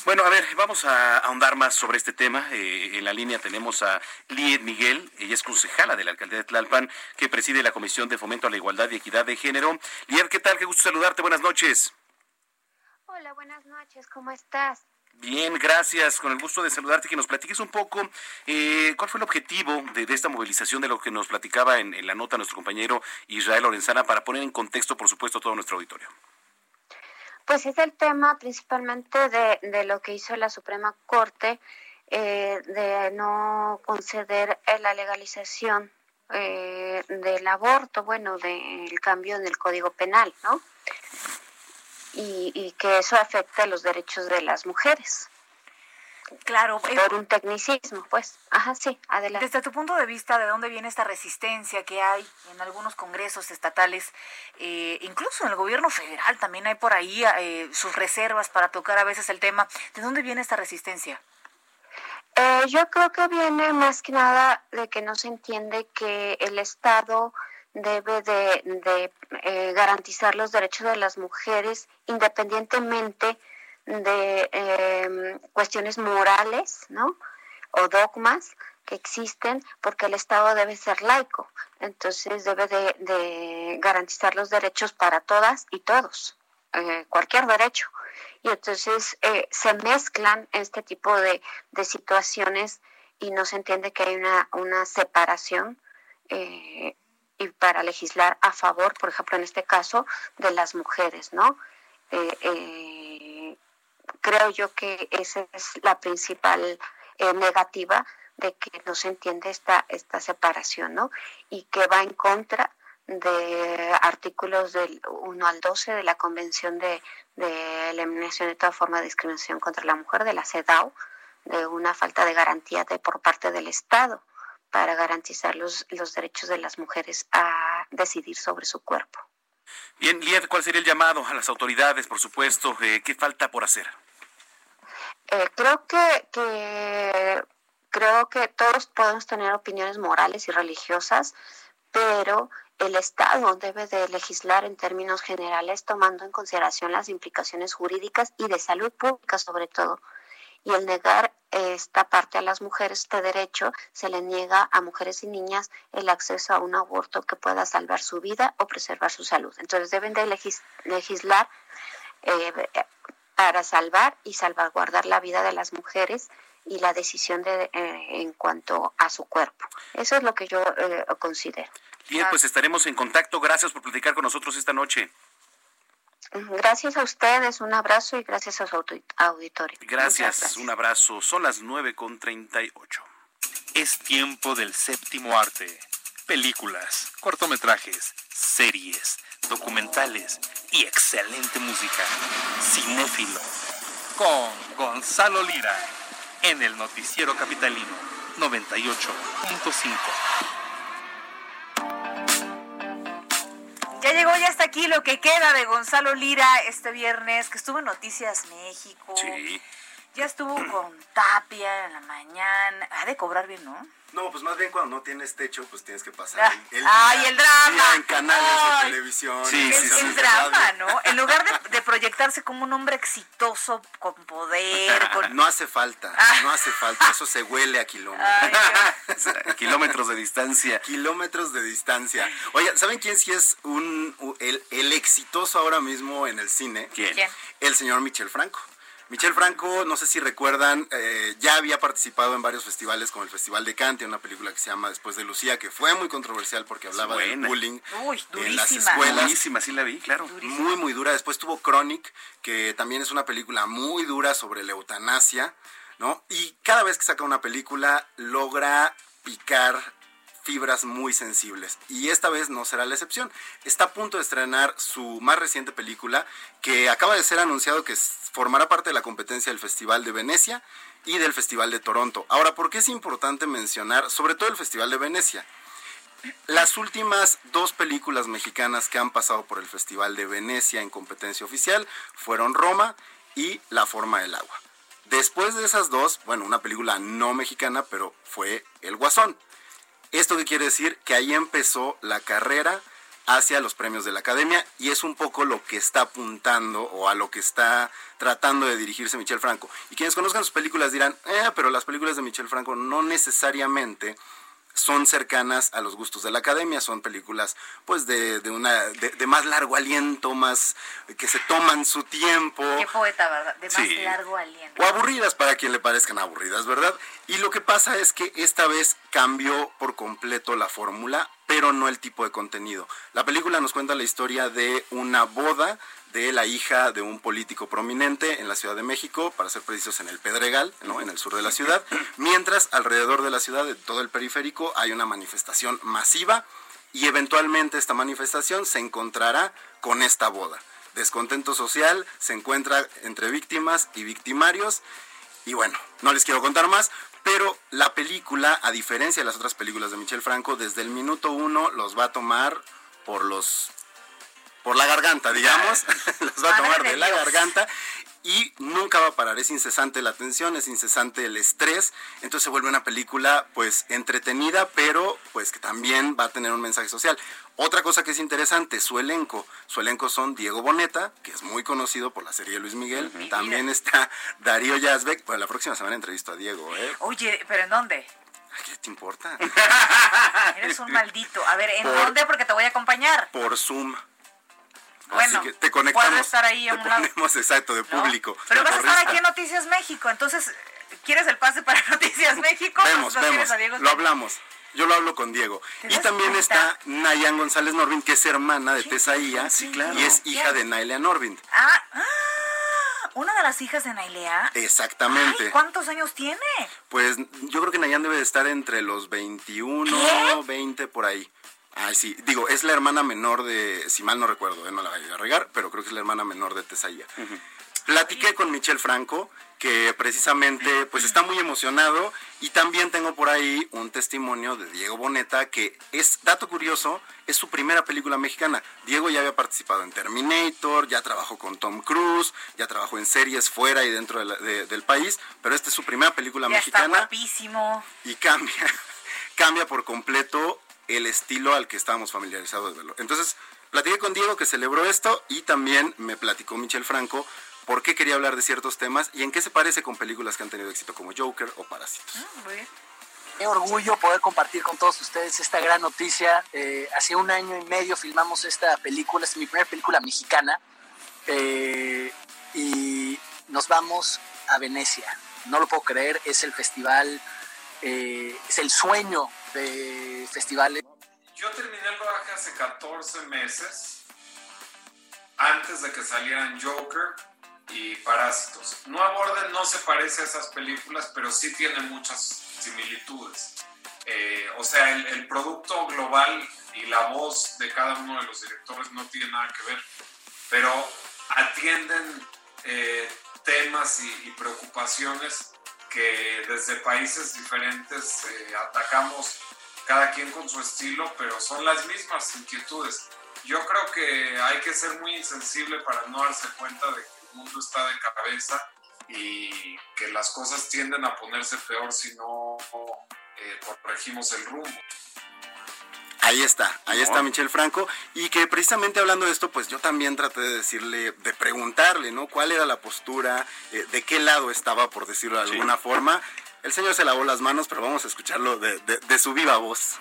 Bueno, a ver, vamos a ahondar más sobre este tema. Eh, en la línea tenemos a Lied Miguel, ella es concejala de la alcaldía de Tlalpan, que preside la Comisión de Fomento a la Igualdad y Equidad de Género. Lied, ¿qué tal? Qué gusto saludarte. Buenas noches. Hola, buenas noches. ¿Cómo estás? Bien, gracias. Con el gusto de saludarte, que nos platiques un poco eh, cuál fue el objetivo de, esta movilización, de lo que nos platicaba en, la nota nuestro compañero Israel Lorenzana, para poner en contexto, por supuesto, todo nuestro auditorio. Pues es el tema principalmente de, lo que hizo la Suprema Corte eh, de no conceder la legalización eh, del aborto, bueno, del cambio en el Código Penal, ¿no? Y, que eso afecta los derechos de las mujeres. Claro. Eh, Por un tecnicismo, pues. Ajá, sí, adelante. Desde tu punto de vista, ¿de dónde viene esta resistencia que hay en algunos congresos estatales? Eh, incluso en el gobierno federal también hay por ahí eh, sus reservas para tocar a veces el tema. ¿De dónde viene esta resistencia? yo creo que viene más que nada de que no se entiende que el Estado debe de, eh, garantizar los derechos de las mujeres independientemente de em, cuestiones morales, ¿no? O dogmas que existen, porque el Estado debe ser laico, entonces debe de, garantizar los derechos para todas y todos, eh, cualquier derecho. Y entonces eh, se mezclan este tipo de, de, situaciones y no se entiende que hay una, una separación eh, y para legislar a favor, por ejemplo, en este caso, de las mujeres, ¿no? Eh, eh, creo yo que esa es la principal eh, negativa de que no se entiende esta, esta separación, ¿no? Y que va en contra de artículos del 1 al 12 de la Convención de, de Eliminación de toda forma de discriminación contra la mujer, de la CEDAW, de una falta de garantía de, por parte del Estado para garantizar los, los derechos de las mujeres a decidir sobre su cuerpo. Bien, Lied, ¿cuál sería el llamado a las autoridades, por supuesto? Eh, ¿Qué falta por hacer? Eh, creo que, que creo que todos podemos tener opiniones morales y religiosas, pero el Estado debe de legislar en términos generales tomando en consideración las implicaciones jurídicas y de salud pública sobre todo y el negar esta parte a las mujeres, este derecho, se le niega a mujeres y niñas el acceso a un aborto que pueda salvar su vida o preservar su salud. Entonces deben de legislar eh, para salvar y salvaguardar la vida de las mujeres y la decisión de, eh, en cuanto a su cuerpo. Eso es lo que yo eh, considero. Bien, pues estaremos en contacto. Gracias por platicar con nosotros esta noche. Gracias a ustedes, un abrazo y gracias a su auditorio. Gracias, un abrazo. Son las nueve con 38. Es tiempo del séptimo arte. películas, cortometrajes, series, documentales y excelente música. Cinéfilo con Gonzalo Lira en el noticiero capitalino 98.5. Ya llegó, ya está aquí lo que queda de Gonzalo Lira este viernes, que estuvo en Noticias México. Sí. Ya estuvo con Tapia en la mañana. Ha de cobrar bien, ¿no? No, pues más bien cuando no tienes techo, pues tienes que pasar Ah, el, el ay, día- el drama. día en canales Ay. de televisión. Sí, el, sí, drama. ¿no? En lugar de, de proyectarse como un hombre exitoso, con poder, con... No hace falta, Ah. no hace falta, eso se huele a kilómetros. Ay, Kilómetros de distancia. Kilómetros de distancia. Oye, ¿saben quién sí es un, el, el exitoso ahora mismo en el cine? ¿Quién? ¿Quién? El señor Michel Franco. Michel Franco, no sé si recuerdan, eh, ya había participado en varios festivales, como el Festival de Cante, una película que se llama Después de Lucía, que fue muy controversial porque hablaba buena. bullying Uy, en las durísima. escuelas. Buenísima, sí la vi, claro. Muy, muy dura. Después tuvo Chronic, que también es una película muy dura sobre la eutanasia, ¿no? Y cada vez que saca una película logra picar fibras muy sensibles. Y esta vez no será la excepción. Está a punto de estrenar su más reciente película, que acaba de ser anunciado que formará parte de la competencia del Festival de Venecia y del Festival de Toronto. Ahora, ¿por qué es importante mencionar, sobre todo el Festival de Venecia? Las últimas dos películas mexicanas que han pasado por el Festival de Venecia en competencia oficial fueron Roma y La forma del agua. Después de esas dos, bueno, una película no mexicana, pero fue El Guasón. ¿Esto qué quiere decir? Que ahí empezó la carrera hacia los premios de la academia y es un poco lo que está apuntando o a lo que está tratando de dirigirse Michel Franco. Y quienes conozcan sus películas dirán, eh, pero las películas de Michel Franco no necesariamente son cercanas a los gustos de la academia, son películas pues de, de una de, de más largo aliento, más que se toman su tiempo. Qué poeta, ¿verdad? De más Sí. largo aliento. O aburridas para quien le parezcan aburridas, ¿verdad? Y lo que pasa es que esta vez cambió por completo la fórmula, pero no el tipo de contenido. La película nos cuenta la historia de una boda de la hija de un político prominente en la Ciudad de México, para ser precisos en el Pedregal, ¿no? en el sur de la ciudad, mientras alrededor de la ciudad, de todo el periférico, hay una manifestación masiva y eventualmente esta manifestación se encontrará con esta boda. Descontento social se encuentra entre víctimas y victimarios y bueno, no les quiero contar más, pero la película, a diferencia de las otras películas de Michel Franco, desde el minuto uno los va a tomar por los por la garganta, digamos, los va a tomar de de la garganta y nunca va a parar, es incesante la tensión, es incesante el estrés, entonces se vuelve una película pues entretenida, pero pues que también va a tener un mensaje social. Otra cosa que es interesante, su elenco, su elenco son Diego Boneta, que es muy conocido por la serie de Luis Miguel, también está Darío Yazbek, bueno, la próxima semana entrevisto a Diego, ¿eh? Oye, ¿pero en dónde? ¿Qué te importa? Eres un maldito. A ver, ¿en Por- dónde? Porque te voy a acompañar. Por Zoom. Bueno, Así que te conectamos. puedo estar ahí te ponemos exacto de ¿no? público. Pero de vas a estar aquí en Noticias México, entonces, ¿quieres el pase para Noticias México? Vemos, ¿no vemos. a Diego? Lo hablamos. Yo lo hablo con Diego. ¿Te Y también cuenta? está Nayan González Norvin, que es hermana de Tesaía y es hija de Nailea Norvin. Ah, ah, una de las hijas de Nailea. Exactamente. Ay, ¿Cuántos años tiene? Pues yo creo que Nayan debe de estar entre los 21, 20 por ahí. Ay, sí. Digo, es la hermana menor de, si mal no recuerdo, eh, no la voy a regar, pero creo que es la hermana menor de Tesaía. Platiqué con Michel Franco, que precisamente pues está muy emocionado y también tengo por ahí un testimonio de Diego Boneta que es, dato curioso, es su primera película mexicana. Diego ya había participado en Terminator, ya trabajó con Tom Cruise, ya trabajó en series fuera y dentro de la- de- del país, pero esta es su primera película Ya está mexicana guapísimo. y cambia, cambia por completo el estilo al que estábamos familiarizados de verlo. Entonces, platiqué con Diego que celebró esto y también me platicó Michel Franco por qué quería hablar de ciertos temas y en qué se parece con películas que han tenido éxito como Joker o Parásitos. Qué orgullo poder compartir con todos ustedes esta gran noticia. Eh, hace un año y medio filmamos esta película, es mi primera película mexicana, eh, y nos vamos a Venecia. No lo puedo creer, es el festival, eh, es el sueño de festivales. Yo terminé el rodaje hace 14 meses, antes de que salieran Joker y Parásitos. Nuevo Orden no se parece a esas películas, pero sí tiene muchas similitudes. Eh, o sea, el, producto global y la voz de cada uno de los directores no tiene nada que ver, pero atienden eh, temas y, preocupaciones que desde países diferentes eh, atacamos cada quien con su estilo, pero son las mismas inquietudes. Yo creo que hay que ser muy insensible para no darse cuenta de que el mundo está de cabeza y que las cosas tienden a ponerse peor si no eh, corregimos el rumbo. Ahí está, ahí está Michel Franco. Y que precisamente hablando de esto, pues yo también traté de decirle, de preguntarle, ¿no? ¿Cuál era la postura? Eh, ¿De qué lado estaba, por decirlo de alguna forma? El señor se lavó las manos, pero vamos a escucharlo de, de su viva voz.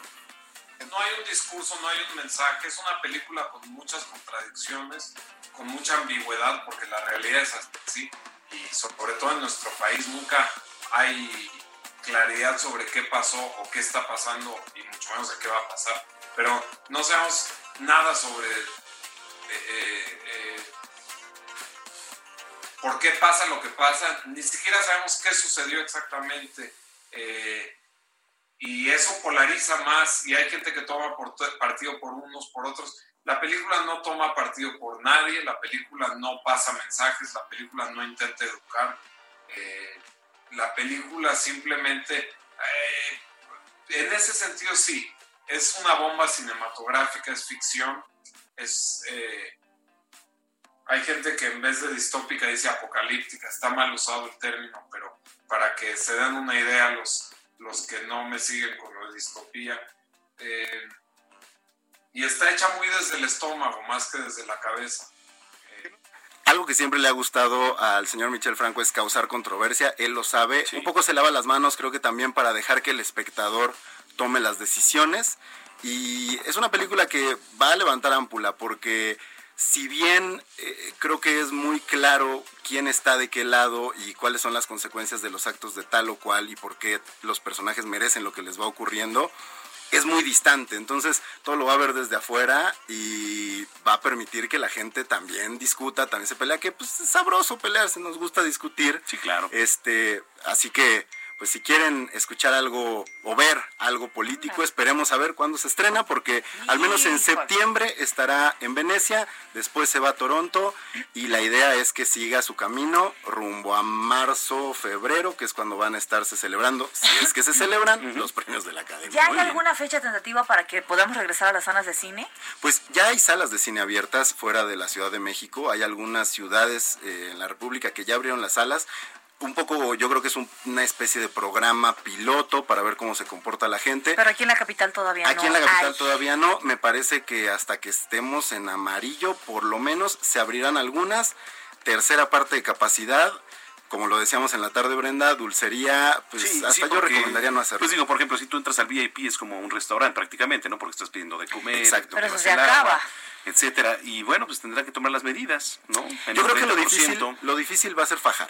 No hay un discurso, no hay un mensaje, es una película con muchas contradicciones, con mucha ambigüedad, porque la realidad es así, y sobre todo en nuestro país nunca hay claridad sobre qué pasó o qué está pasando y mucho menos de qué va a pasar. Pero no sabemos nada sobre eh, eh, eh, por qué pasa lo que pasa, ni siquiera sabemos qué sucedió exactamente. y eso polariza más y hay gente que toma partido por unos, por otros. La película no toma partido por nadie, la película no pasa mensajes, la película no intenta educar la película simplemente, en ese sentido sí, es una bomba cinematográfica, es ficción, es... Eh, hay gente que en vez de distópica dice apocalíptica, está mal usado el término, pero para que se den una idea los, los que no me siguen con lo de distopía. Eh, y está hecha muy desde el estómago, más que desde la cabeza algo que siempre le ha gustado al señor Michel Franco es causar controversia, él lo sabe, un poco se lava las manos, creo que también para dejar que el espectador tome las decisiones y es una película que va a levantar ámpula porque si bien eh, creo que es muy claro quién está de qué lado y cuáles son las consecuencias de los actos de tal o cual y por qué los personajes merecen lo que les va ocurriendo, es muy distante, entonces todo lo va a ver desde afuera y va a permitir que la gente también discuta, también se pelea, que pues es sabroso pelearse, nos gusta discutir. Sí, claro. Este, así que pues si quieren escuchar algo o ver algo político, esperemos a ver cuándo se estrena, porque al menos en septiembre estará en Venecia, después se va a Toronto y la idea es que siga su camino rumbo a marzo, febrero, que es cuando van a estarse celebrando, si es que se celebran, los premios de la Academia. ¿Ya hay alguna fecha tentativa para que podamos regresar a las salas de cine? Pues ya hay salas de cine abiertas fuera de la Ciudad de México, hay algunas ciudades eh, en la República que ya abrieron las salas, un poco, yo creo que es una especie de programa piloto para ver cómo se comporta la gente. Pero aquí en la capital todavía no. Aquí en la capital todavía no. Me parece que hasta que estemos en amarillo, por lo menos se abrirán algunas. Tercera parte de capacidad. Como lo decíamos en la tarde, Brenda, dulcería, pues hasta yo recomendaría no hacerlo. Pues digo, por ejemplo, si tú entras al VIP es como un restaurante prácticamente, ¿no? Porque estás pidiendo de comer. Exacto. Pero eso se acaba. etcétera. Y bueno, pues tendrá que tomar las medidas, ¿no? yo creo que lo difícil, lo difícil va a ser fajar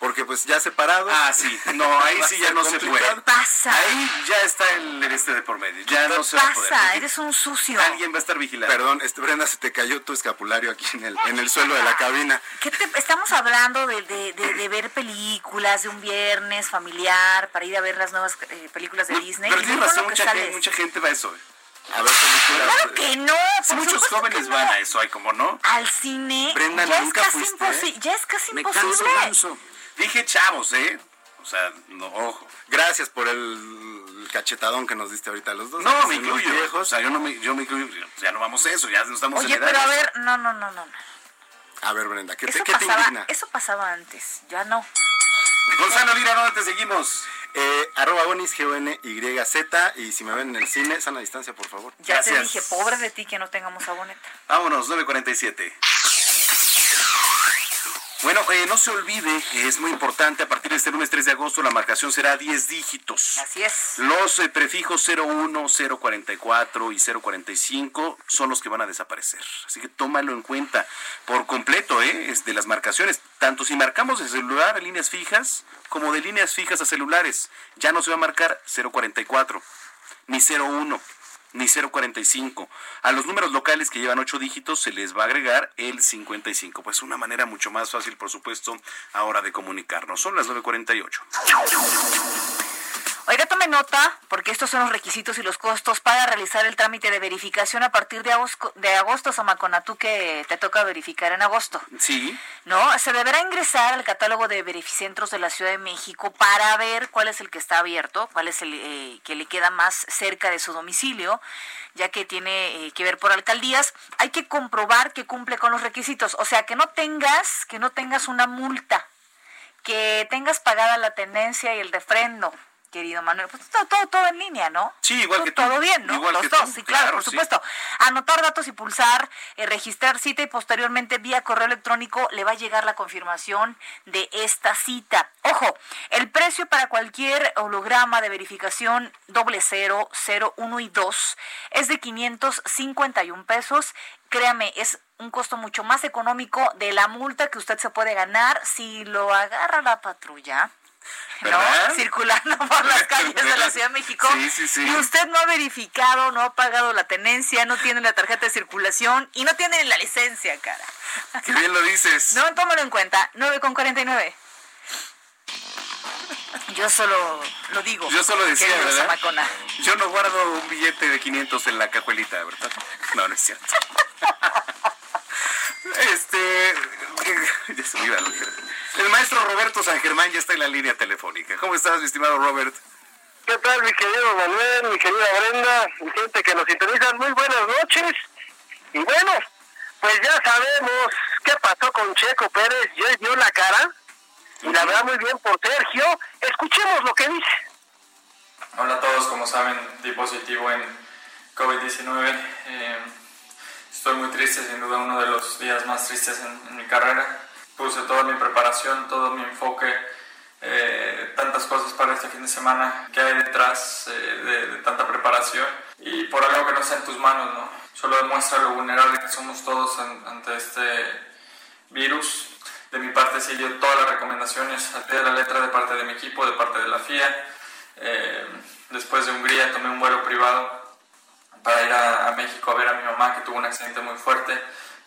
porque pues ya separados. Ah, sí. No, ahí sí ya no se puede. ¿Qué pasa? Ahí ya está el este de por medio. Ya no se pasa? va a poder. Eres un sucio. Alguien va a estar vigilando. Perdón, este, Brenda, se te cayó tu escapulario aquí en el, en el suelo de la cabina. ¿Qué te, estamos hablando de, de, de, ver películas de un viernes familiar para ir a ver las nuevas eh, películas de Disney. Pero tienes razón, mucha gente, mucha gente va a eso. A ver películas. Claro que no. Muchos jóvenes van a eso, hay como no. Al cine. Brenda, ya nunca es casi fuiste. Ya es casi Me imposible. Canso, Dije chavos, ¿eh? O sea, no, ojo. Gracias por el cachetadón que nos diste ahorita los dos. No, me incluyo. O sea, yo no me, yo me incluyo. Ya no vamos a eso, ya no estamos Oye, en pero a ver, no, no, no, no. A ver, Brenda, ¿qué, te, eso ¿qué te pasaba, indigna? Eso pasaba antes, ya no. Gonzalo Lira, ¿dónde te seguimos? Eh, arroba Gonis, G-O-N-Y-Z. Y si me ven en el cine, sana distancia, por favor. Ya Gracias. te dije, pobre de ti que no tengamos aboneta. Vámonos, 947. Bueno, eh, no se olvide, es muy importante, a partir de este lunes 3 de agosto la marcación será 10 dígitos. Así es. Los eh, prefijos 01, 044 y 045 son los que van a desaparecer. Así que tómalo en cuenta por completo, ¿eh? Es de las marcaciones. Tanto si marcamos de celular a líneas fijas como de líneas fijas a celulares. Ya no se va a marcar 044 ni 01 ni 045. A los números locales que llevan ocho dígitos se les va a agregar el 55. Pues una manera mucho más fácil, por supuesto, ahora de comunicarnos. Son las 9.48. Oiga, tome nota, porque estos son los requisitos y los costos para realizar el trámite de verificación a partir de agosto, de agosto tú que te toca verificar en agosto. Sí. ¿No? Se deberá ingresar al catálogo de verificentros de la Ciudad de México para ver cuál es el que está abierto, cuál es el eh, que le queda más cerca de su domicilio, ya que tiene eh, que ver por alcaldías. Hay que comprobar que cumple con los requisitos, o sea, que no tengas, que no tengas una multa, que tengas pagada la tenencia y el refrendo querido Manuel. Pues todo, todo, todo en línea, ¿no? Sí, igual que tú. Todo bien, ¿no? Igual Los que dos, tú, sí, claro, claro, por sí. supuesto. Anotar datos y pulsar, eh, registrar cita y posteriormente vía correo electrónico le va a llegar la confirmación de esta cita. Ojo, el precio para cualquier holograma de verificación doble cero, cero, uno y dos es de 551 pesos. Créame, es un costo mucho más económico de la multa que usted se puede ganar si lo agarra la patrulla. ¿Verdad? ¿no? Circulando por las calles de la Ciudad de México. Sí, sí, sí. Y usted no ha verificado, no ha pagado la tenencia, no tiene la tarjeta de circulación y no tiene la licencia, cara. Qué bien lo dices. No, tómalo en cuenta. 9 con 49. Yo solo lo digo. Yo solo decía, ¿verdad? Zamacona. Yo no guardo un billete de 500 en la cajuelita, ¿verdad? No, no es cierto. Este. Ya se me iba a olvidar. El maestro Roberto San Germán ya está en la línea telefónica. ¿Cómo estás, mi estimado Robert? ¿Qué tal, mi querido Manuel, mi querida Brenda, mi gente que nos sintonizan? Muy buenas noches. Y bueno, pues ya sabemos qué pasó con Checo Pérez. Ya dio la cara. Y la verdad, muy bien por Sergio. Escuchemos lo que dice. Hola a todos, como saben, di positivo en COVID-19. Eh, estoy muy triste, sin duda uno de los días más tristes en, en mi carrera. Puse toda mi preparación, todo mi enfoque, eh, tantas cosas para este fin de semana que hay detrás eh, de, de tanta preparación y por algo que no está en tus manos, ¿no? Solo demuestra lo vulnerable que somos todos an- ante este virus. De mi parte siguió todas las recomendaciones al pie de la letra de parte de mi equipo, de parte de la FIA. Eh, después de Hungría tomé un vuelo privado para ir a, a México a ver a mi mamá que tuvo un accidente muy fuerte.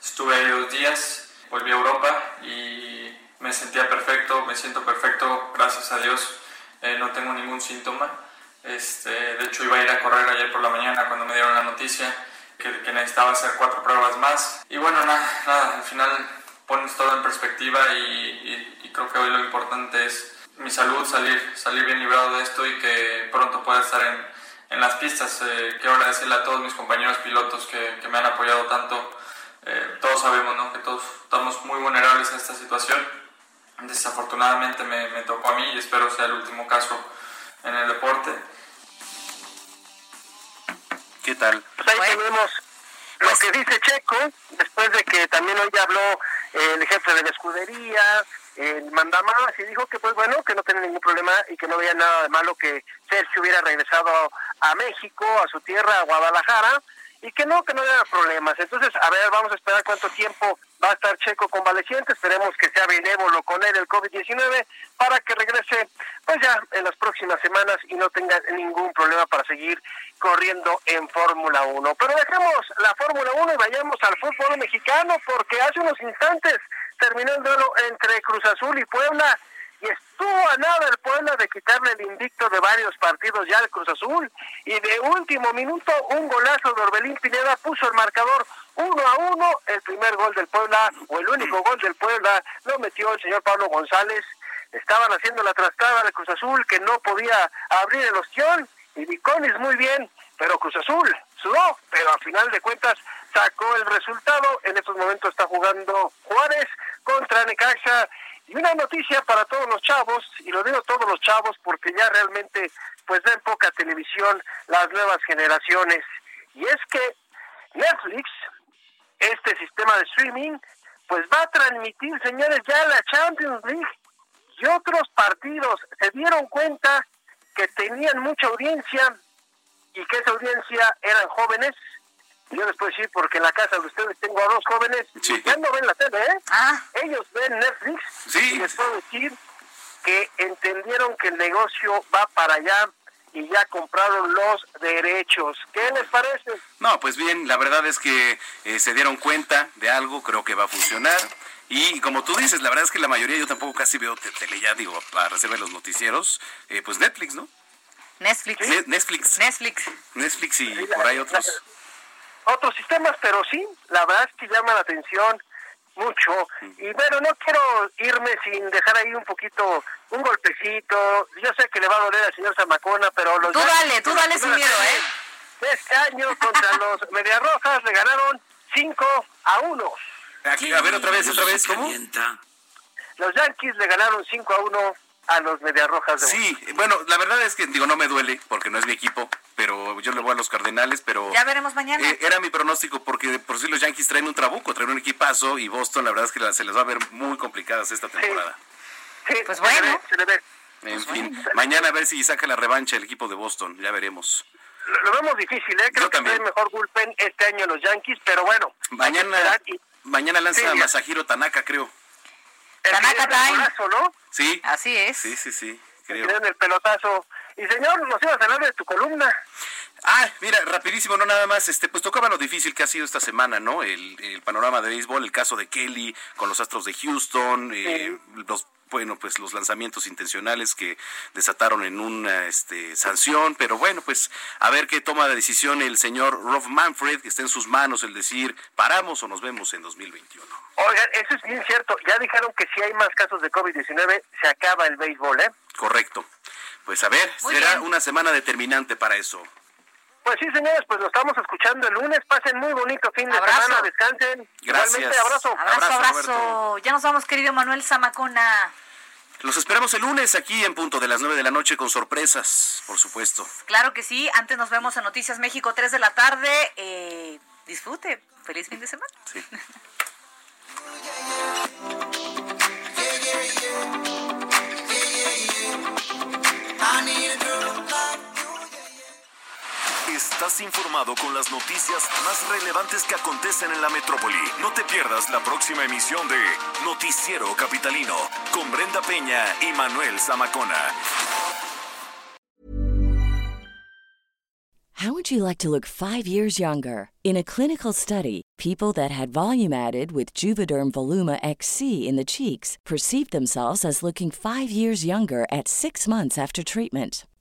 Estuve ahí dos días, volví a Europa y me sentía perfecto, me siento perfecto, gracias a Dios. Eh, no tengo ningún síntoma. Este, de hecho iba a ir a correr ayer por la mañana cuando me dieron la noticia que, que necesitaba hacer cuatro pruebas más. Y bueno, nada, nada al final pones todo en perspectiva y, y- y creo que hoy lo importante es mi salud, salir, salir bien librado de esto y que pronto pueda estar en, en las pistas. Eh, quiero agradecerle a todos mis compañeros pilotos que, que me han apoyado tanto. Eh, todos sabemos ¿no? que todos estamos muy vulnerables a esta situación. Desafortunadamente me, me tocó a mí y espero sea el último caso en el deporte. ¿Qué tal? Pues ahí tenemos lo que dice Checo, después de que también hoy habló el jefe de la escudería, el mandamás, y dijo que pues bueno, que no tenía ningún problema y que no había nada de malo que Sergio hubiera regresado a México, a su tierra, a Guadalajara, y que no, que no había problemas. Entonces, a ver, vamos a esperar cuánto tiempo va a estar Checo convaleciente, esperemos que sea benévolo con él el COVID-19 para que regrese pues ya en las próximas semanas y no tenga ningún problema para seguir corriendo en Fórmula 1. Pero dejemos la Fórmula 1 y vayamos al fútbol mexicano porque hace unos instantes terminó el duelo entre Cruz Azul y Puebla y estuvo a nada el Puebla de quitarle el invicto de varios partidos ya al Cruz Azul y de último minuto un golazo de Orbelín Pineda puso el marcador uno a uno, el primer gol del Puebla o el único gol del Puebla lo metió el señor Pablo González estaban haciendo la trastada de Cruz Azul que no podía abrir el ostión y Viconis muy bien, pero Cruz Azul sudó, pero al final de cuentas sacó el resultado. En estos momentos está jugando Juárez contra Necaxa. Y una noticia para todos los chavos, y lo digo todos los chavos porque ya realmente pues ven poca televisión las nuevas generaciones. Y es que Netflix, este sistema de streaming, pues va a transmitir, señores, ya la Champions League y otros partidos. Se dieron cuenta que tenían mucha audiencia y que esa audiencia eran jóvenes. Yo les puedo decir, porque en la casa de ustedes tengo a dos jóvenes Sí. ya no ven la tele, ¿eh? Ellos ven Netflix Sí. y les puedo decir que entendieron que el negocio va para allá y ya compraron los derechos. ¿Qué les parece? No, pues bien, la verdad es que eh, se dieron cuenta de algo, creo que va a funcionar. Y como tú dices, la verdad es que la mayoría yo tampoco casi veo te- tele ya, digo, para reservar los noticieros, eh, pues Netflix, ¿no? Netflix. Netflix. Netflix. Netflix y por ahí otros. Otros sistemas, pero sí, la verdad es que llama la atención mucho. Y bueno, no quiero irme sin dejar ahí un poquito, un golpecito. Yo sé que le va a doler al señor Zamacona, pero los... Tú dale, tú dale sin miedo, ¿eh? Este año contra los Mediarrojas le ganaron 5 a 1. A ver, otra vez, otra vez, ¿cómo? Los Yankees le ganaron 5 a 1 a los Mediarrojas de Sí, bueno, la verdad es que, digo, no me duele porque no es mi equipo, pero yo le voy a los Cardenales, pero... Ya veremos mañana. Eh, era mi pronóstico porque por si los Yankees traen un trabuco, traen un equipazo y Boston la verdad es que se les va a ver muy complicadas esta temporada. Sí, pues bueno. Se le ve. En fin, mañana a ver si saca la revancha el equipo de Boston, ya veremos. Lo, lo vemos difícil, ¿eh? Creo Yo que también. traen mejor bullpen este año los Yankees, pero bueno. Mañana, mañana lanza Sí. Masahiro Tanaka, creo. Tanaka Time. ¿no? Sí. Así es. Sí, sí, sí, creo. Tienen el pelotazo. Y señor, nos ibas a hablar de tu columna. Ah, mira, rapidísimo, no nada más, este, pues tocaba lo difícil que ha sido esta semana, ¿no? El, el panorama de béisbol, el caso de Kelly con los Astros de Houston, eh, los bueno, pues los lanzamientos intencionales que desataron en una este, sanción, pero bueno, pues a ver qué toma de decisión el señor Rob Manfred, que está en sus manos el decir, paramos o nos vemos en 2021. Oigan, eso es bien cierto. Ya dijeron que si hay más casos de COVID-19, se acaba el béisbol, ¿eh? Correcto. Pues a ver, Muy será bien. una semana determinante para eso. Pues sí, señores, pues lo estamos escuchando el lunes. Pasen muy bonito fin de Abrazo. semana, descansen. Gracias. Igualmente, abrazo. Abrazo, Abrazo, abrazo. Ya nos vamos, querido Manuel Zamacona. Los esperamos el lunes aquí en punto de las 9 de la noche con sorpresas, por supuesto. Claro que sí. Antes nos vemos en Noticias México 3 de la tarde. Eh, disfrute. Feliz fin de semana. Sí. Estás informado con las noticias más relevantes que acontecen en la metrópoli. No te pierdas la próxima emisión de Noticiero Capitalino con Brenda Peña y Manuel Zamacona. How would you like to look five years younger? In a clinical study, people that had volume added with Juvederm Voluma XC in the cheeks perceived themselves as looking five years younger at six months after treatment.